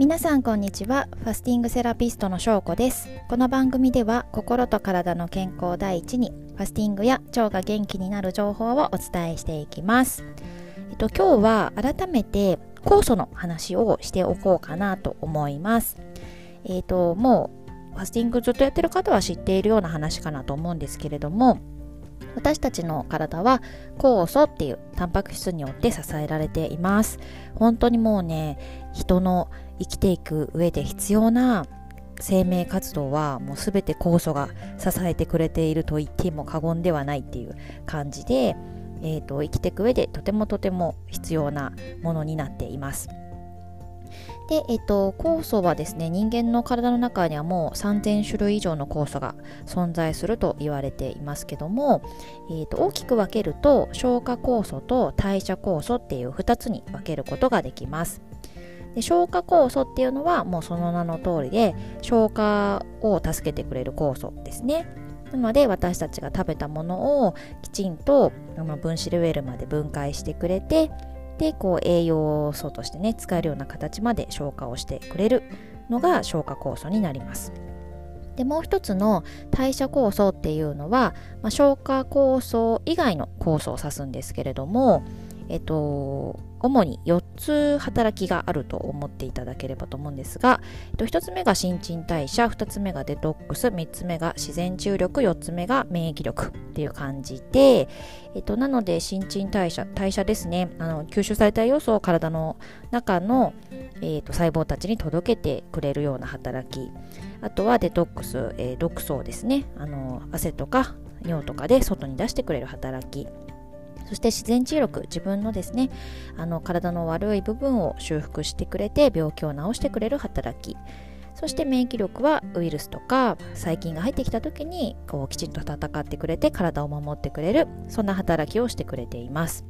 皆さんこんにちは。ファスティングセラピストのしょうこです。この番組では心と体の健康第一にファスティングや腸が元気になる情報をお伝えしていきます。えっと今日は改めて酵素の話をしておこうかなと思います。えっともうファスティングずっとやってる方は知っているような話かなと思うんですけれども私たちの体は酵素っていうタンパク質によって支えられています本当にもうね人の生きていく上で必要な生命活動はもう全て酵素が支えてくれていると言っても過言ではないっていう感じで、えーと、生きていく上でとてもとても必要なものになっています。で、えっと、酵素はですね、人間の体の中にはもう3000種類以上の酵素が存在すると言われていますけども、えっと、大きく分けると消化酵素と代謝酵素っていう2つに分けることができます。で消化酵素っていうのはもうその名の通りで消化を助けてくれる酵素ですねなので私たちが食べたものをきちんと分子レベルまで分解してくれてでこう栄養素としてね使えるような形まで消化をしてくれるのが消化酵素になります。でもう一つの代謝酵素っていうのは、まあ、消化酵素以外の酵素を指すんですけれどもえっと主に4つ働きがあると思っていただければと思うんですが、えっと1つ目が新陳代謝2つ目がデトックス3つ目が自然注力4つ目が免疫力っていう感じで、えっと、なので新陳代謝代謝ですね。あの吸収された要素を体の中の、えっと、細胞たちに届けてくれるような働き。あとはデトックス、えー、毒素をですね。あの汗とか尿とかで外に出してくれる働き。そして自然治癒力自分のですねあの体の悪い部分を修復してくれて病気を治してくれる働き。そして免疫力はウイルスとか細菌が入ってきた時にこうきちんと戦ってくれて体を守ってくれるそんな働きをしてくれています。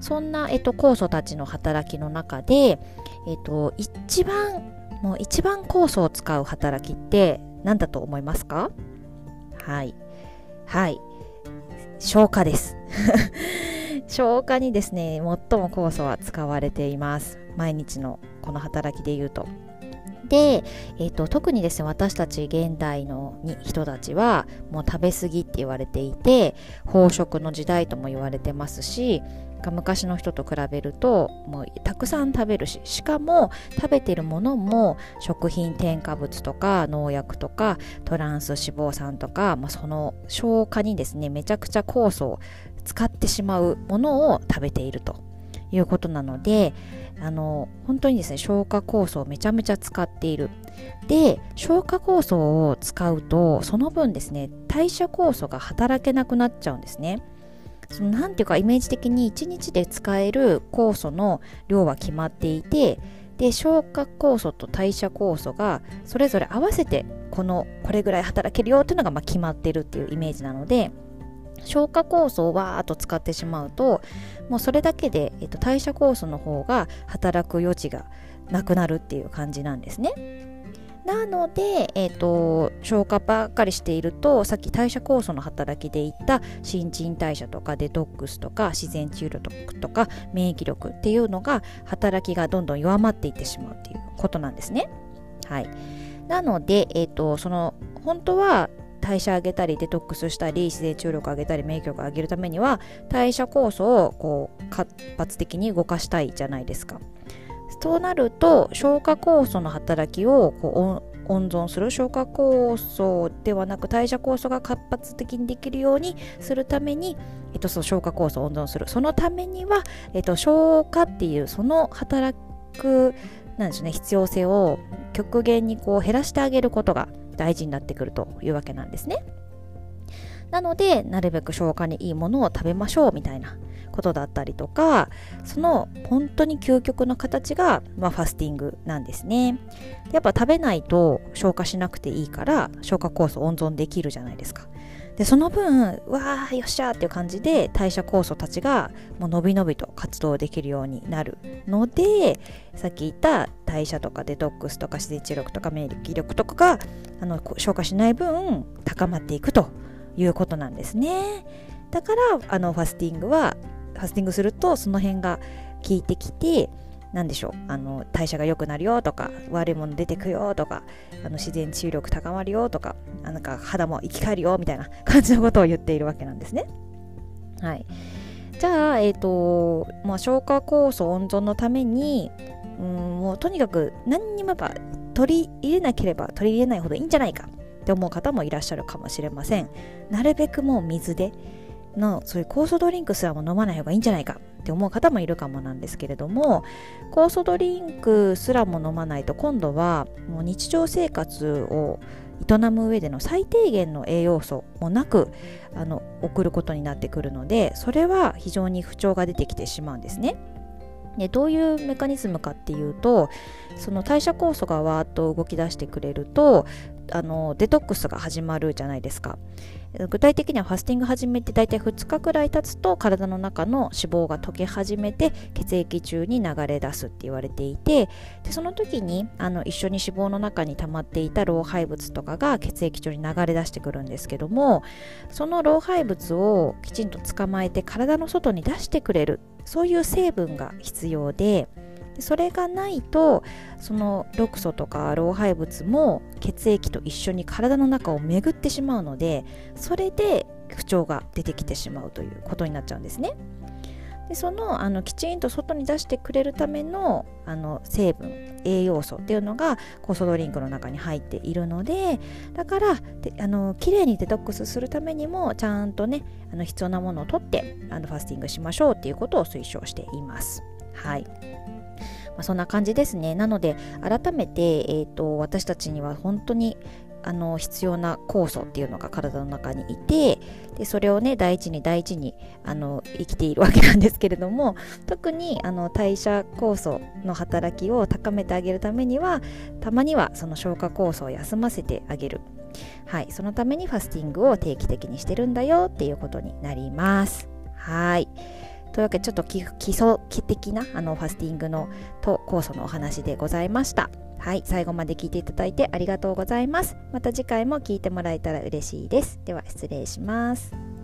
そんな、えっと、酵素たちの働きの中で、えっと、一番もう一番酵素を使う働きって何だと思いますか？はい。はい。消化です。消化にですね最も酵素は使われています。毎日のこの働きで言うと。で、えーと、特にですね私たち現代の人たちはもう食べ過ぎって言われていて飽食の時代とも言われてますし昔の人と比べるともうたくさん食べるししかも食べてるものも食品添加物とか農薬とかトランス脂肪酸とか、まあ、その消化にですねめちゃくちゃ酵素を使ってしまうものを食べているということなのであの本当にですね消化酵素をめちゃめちゃ使っている。で消化酵素を使うとその分ですね代謝酵素が働けなくなっちゃうんですね。そのなんていうかイメージ的に1日で使える酵素の量は決まっていてで消化酵素と代謝酵素がそれぞれ合わせてこのこれぐらい働けるよっていうのがま決まってるっていうイメージなので消化酵素をわーっと使ってしまうともうそれだけで、えっと、代謝酵素の方が働く余地がなくなるっていう感じなんですね。なので、えーと、消化ばっかりしているとさっき代謝酵素の働きで言った新陳代謝とかデトックスとか自然治癒力とか免疫力っていうのが働きがどんどん弱まっていってしまうっていうことなんですね。はい、なので、えーとその本当は代謝上げたりデトックスしたり自然治癒力上げたり免疫力上げるためには代謝酵素をこう活発的に動かしたいじゃないですか。そうなると消化酵素の働きをこう温存する消化酵素ではなく代謝酵素が活発的にできるようにするために、えっと、その消化酵素を温存するそのためには、えっと、消化っていうその働くなんでしょうね必要性を極限にこう減らしてあげることが大事になってくるというわけなんですね。なのでなるべく消化にいいものを食べましょうみたいなことだったりとかその本当に究極の形が、まあ、ファスティングなんですねやっぱ食べないと消化しなくていいから消化酵素温存できるじゃないですかでその分わあよっしゃーっていう感じで代謝酵素たちがもう伸び伸びと活動できるようになるのでさっき言った代謝とかデトックスとか自然治力とか免疫力とかがあの消化しない分高まっていくということなんですね。だからあのファスティングはファスティングするとその辺が効いてきて何でしょうあの代謝が良くなるよとか悪いもの出てくよとかあの自然治癒力高まるよとかなんか肌も生き返るよみたいな 感じのことを言っているわけなんですね。はい、じゃあ、えーとまあ、消化酵素温存のためにうんもうとにかく何にもやっぱ取り入れなければ取り入れないほどいいんじゃないかって思う方もいらっしゃるかもしれません。なるべくもう水でのそういう酵素ドリンクすらも飲まない方がいいんじゃないかって思う方もいるかもなんですけれども酵素ドリンクすらも飲まないと今度はもう日常生活を営む上での最低限の栄養素もなくあの送ることになってくるのでそれは非常に不調が出てきてしまうんですね。でどういうメカニズムかっていうとその代謝酵素がわーっと動き出してくれるとあのデトックスが始まるじゃないですか。具体的にはファスティング始めて大体2日くらい経つと体の中の脂肪が溶け始めて血液中に流れ出すって言われていてでその時にあの一緒に脂肪の中に溜まっていた老廃物とかが血液中に流れ出してくるんですけどもその老廃物をきちんと捕まえて体の外に出してくれるそういう成分が必要でそれがないとその毒素とか老廃物も血液と一緒に体の中を巡ってしまうのでそれで不調が出てきてしまうということになっちゃうんですね。でそのあのきちんと外に出してくれるためのあの成分栄養素っていうのが酵素ドリンクの中に入っているのでだからであのきれいにデトックスするためにもちゃんとねあの必要なものを取ってあのファスティングしましょうっていうことを推奨しています。はいまあ、そんな感じですね。なので、改めて、えーと、私たちには本当にあの必要な酵素っていうのが体の中にいてでそれをね大事に大事にあの生きているわけなんですけれども特にあの代謝酵素の働きを高めてあげるためにはたまにはその消化酵素を休ませてあげるはいそのためにファスティングを定期的にしてるんだよっていうことになりますはい。というわけでちょっと基礎的なあのファスティングのと酵素のお話でございました。はい、最後まで聞いていただいてありがとうございます。また次回も聞いてもらえたら嬉しいです。では失礼します。